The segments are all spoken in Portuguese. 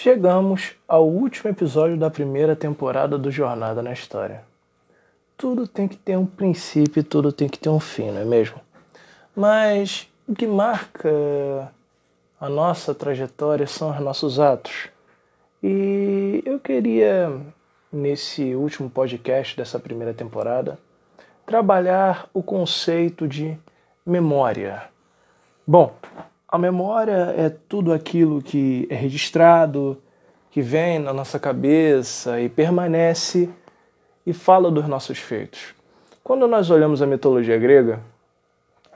Chegamos ao último episódio da primeira temporada do Jornada na História. Tudo tem que ter um princípio e tudo tem que ter um fim, não é mesmo? Mas o que marca a nossa trajetória são os nossos atos. E eu queria, nesse último podcast dessa primeira temporada, trabalhar o conceito de memória. Bom, a memória é tudo aquilo que é registrado, que vem na nossa cabeça e permanece e fala dos nossos feitos. Quando nós olhamos a mitologia grega,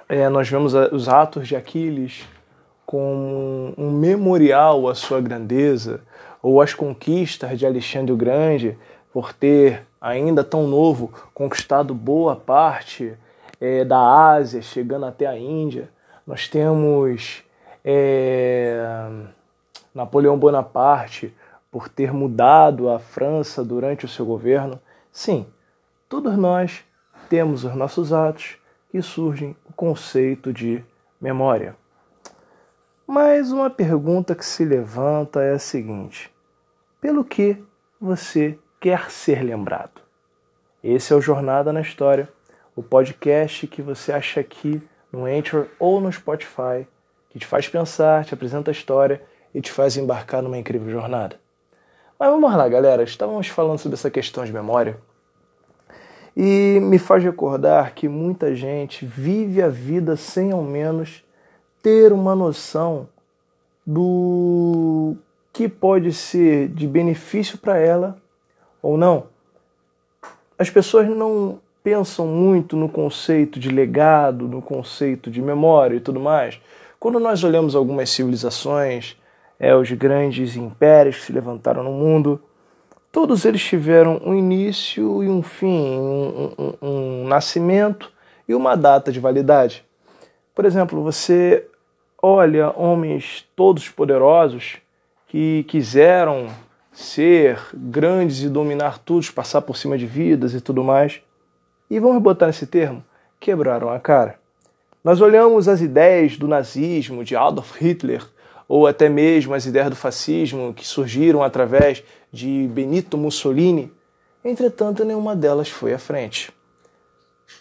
é, nós vemos os atos de Aquiles como um memorial à sua grandeza, ou as conquistas de Alexandre o Grande por ter, ainda tão novo, conquistado boa parte é, da Ásia, chegando até a Índia. Nós temos é, Napoleão Bonaparte por ter mudado a França durante o seu governo. Sim, todos nós temos os nossos atos que surgem o conceito de memória. Mas uma pergunta que se levanta é a seguinte: pelo que você quer ser lembrado? Esse é o Jornada na História, o podcast que você acha aqui no Anchor ou no Spotify, que te faz pensar, te apresenta a história e te faz embarcar numa incrível jornada. Mas vamos lá, galera. Estávamos falando sobre essa questão de memória e me faz recordar que muita gente vive a vida sem ao menos ter uma noção do que pode ser de benefício para ela ou não. As pessoas não pensam muito no conceito de legado, no conceito de memória e tudo mais. Quando nós olhamos algumas civilizações, é, os grandes impérios que se levantaram no mundo, todos eles tiveram um início e um fim, um, um, um nascimento e uma data de validade. Por exemplo, você olha homens todos poderosos que quiseram ser grandes e dominar tudo, passar por cima de vidas e tudo mais e vamos botar nesse termo, quebraram a cara. Nós olhamos as ideias do nazismo, de Adolf Hitler, ou até mesmo as ideias do fascismo que surgiram através de Benito Mussolini, entretanto, nenhuma delas foi à frente.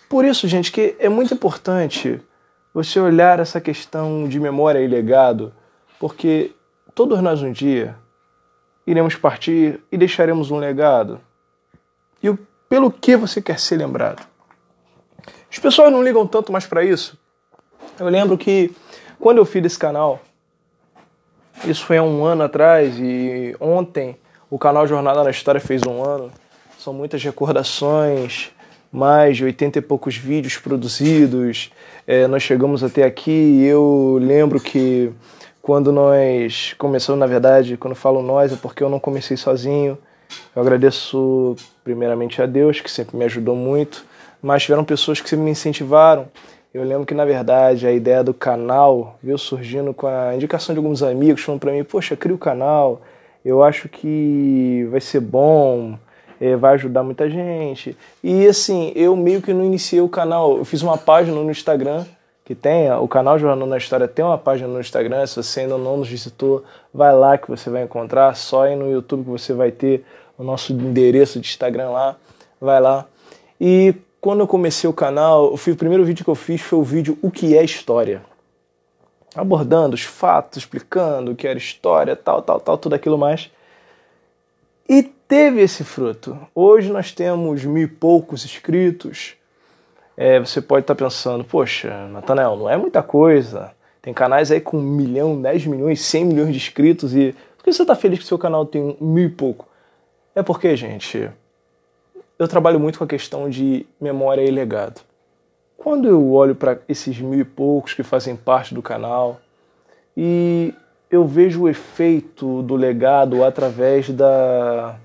Por isso, gente, que é muito importante você olhar essa questão de memória e legado, porque todos nós um dia iremos partir e deixaremos um legado. E o pelo que você quer ser lembrado. As pessoas não ligam tanto mais para isso. Eu lembro que quando eu fiz esse canal, isso foi há um ano atrás e ontem o canal Jornada na História fez um ano. São muitas recordações, mais de 80 e poucos vídeos produzidos. É, nós chegamos até aqui e eu lembro que quando nós começamos, na verdade, quando falo nós é porque eu não comecei sozinho. Eu agradeço primeiramente a Deus, que sempre me ajudou muito, mas tiveram pessoas que sempre me incentivaram. Eu lembro que, na verdade, a ideia do canal veio surgindo com a indicação de alguns amigos, falando para mim: Poxa, cria o canal, eu acho que vai ser bom, é, vai ajudar muita gente. E assim, eu meio que não iniciei o canal, eu fiz uma página no Instagram que tem, o canal Jornal na História tem uma página no Instagram, se você ainda não nos visitou, vai lá que você vai encontrar, só aí no YouTube que você vai ter o nosso endereço de Instagram lá, vai lá. E quando eu comecei o canal, o primeiro vídeo que eu fiz foi o vídeo O que é História. Abordando os fatos, explicando o que era história, tal, tal, tal, tudo aquilo mais. E teve esse fruto. Hoje nós temos mil e poucos inscritos. É, você pode estar pensando, poxa, Natanel, não é muita coisa. Tem canais aí com um milhão, dez milhões, cem milhões de inscritos e por que você está feliz que seu canal tem mil e pouco? É porque, gente, eu trabalho muito com a questão de memória e legado. Quando eu olho para esses mil e poucos que fazem parte do canal e eu vejo o efeito do legado através da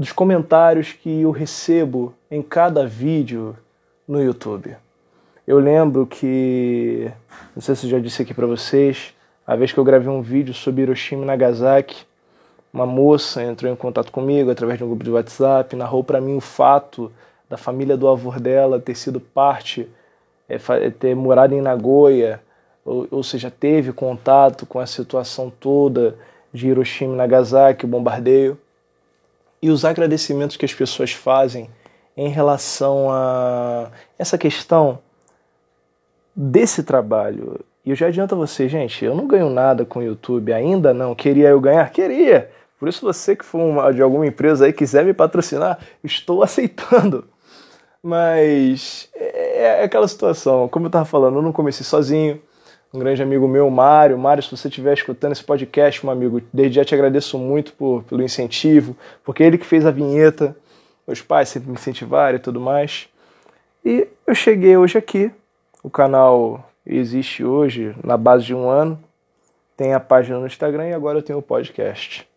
dos comentários que eu recebo em cada vídeo no YouTube. Eu lembro que, não sei se eu já disse aqui para vocês, a vez que eu gravei um vídeo sobre Hiroshima e Nagasaki, uma moça entrou em contato comigo através de um grupo de WhatsApp, narrou para mim o fato da família do avô dela ter sido parte, é, ter morado em Nagoya, ou, ou, seja, teve contato com a situação toda de Hiroshima e Nagasaki, o bombardeio, e os agradecimentos que as pessoas fazem em relação a essa questão desse trabalho. E eu já adianto a você, gente, eu não ganho nada com o YouTube, ainda não. Queria eu ganhar? Queria! Por isso você que for uma, de alguma empresa aí quiser me patrocinar, estou aceitando. Mas é, é aquela situação, como eu estava falando, eu não comecei sozinho. Um grande amigo meu, Mário. Mário, se você estiver escutando esse podcast, meu amigo, desde já te agradeço muito por, pelo incentivo, porque é ele que fez a vinheta, meus pais sempre me incentivaram e tudo mais. E eu cheguei hoje aqui, o canal existe hoje na base de um ano, tem a página no Instagram e agora eu tenho o podcast.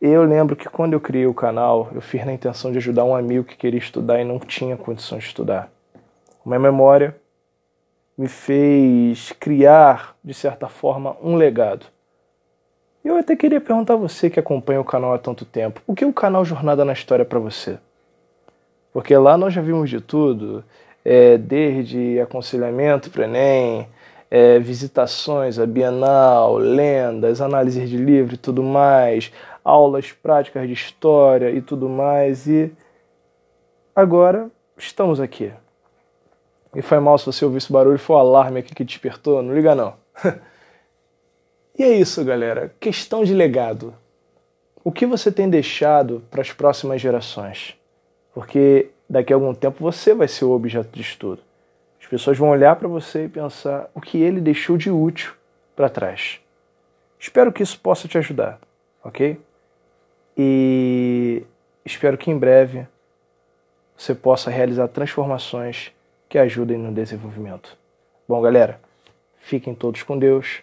Eu lembro que quando eu criei o canal, eu fiz na intenção de ajudar um amigo que queria estudar e não tinha condições de estudar. Uma memória me fez criar, de certa forma, um legado. Eu até queria perguntar a você que acompanha o canal há tanto tempo, o que é o canal Jornada na História para você? Porque lá nós já vimos de tudo, é, desde aconselhamento para Enem, é, visitações a Bienal, lendas, análises de livro e tudo mais, aulas práticas de história e tudo mais. E agora estamos aqui. E foi mal se você ouvir esse barulho, foi o alarme aqui que despertou, não liga não. e é isso, galera. Questão de legado. O que você tem deixado para as próximas gerações? Porque daqui a algum tempo você vai ser o objeto de estudo. As pessoas vão olhar para você e pensar o que ele deixou de útil para trás. Espero que isso possa te ajudar, ok? e espero que em breve você possa realizar transformações que ajudem no desenvolvimento. Bom, galera, fiquem todos com Deus.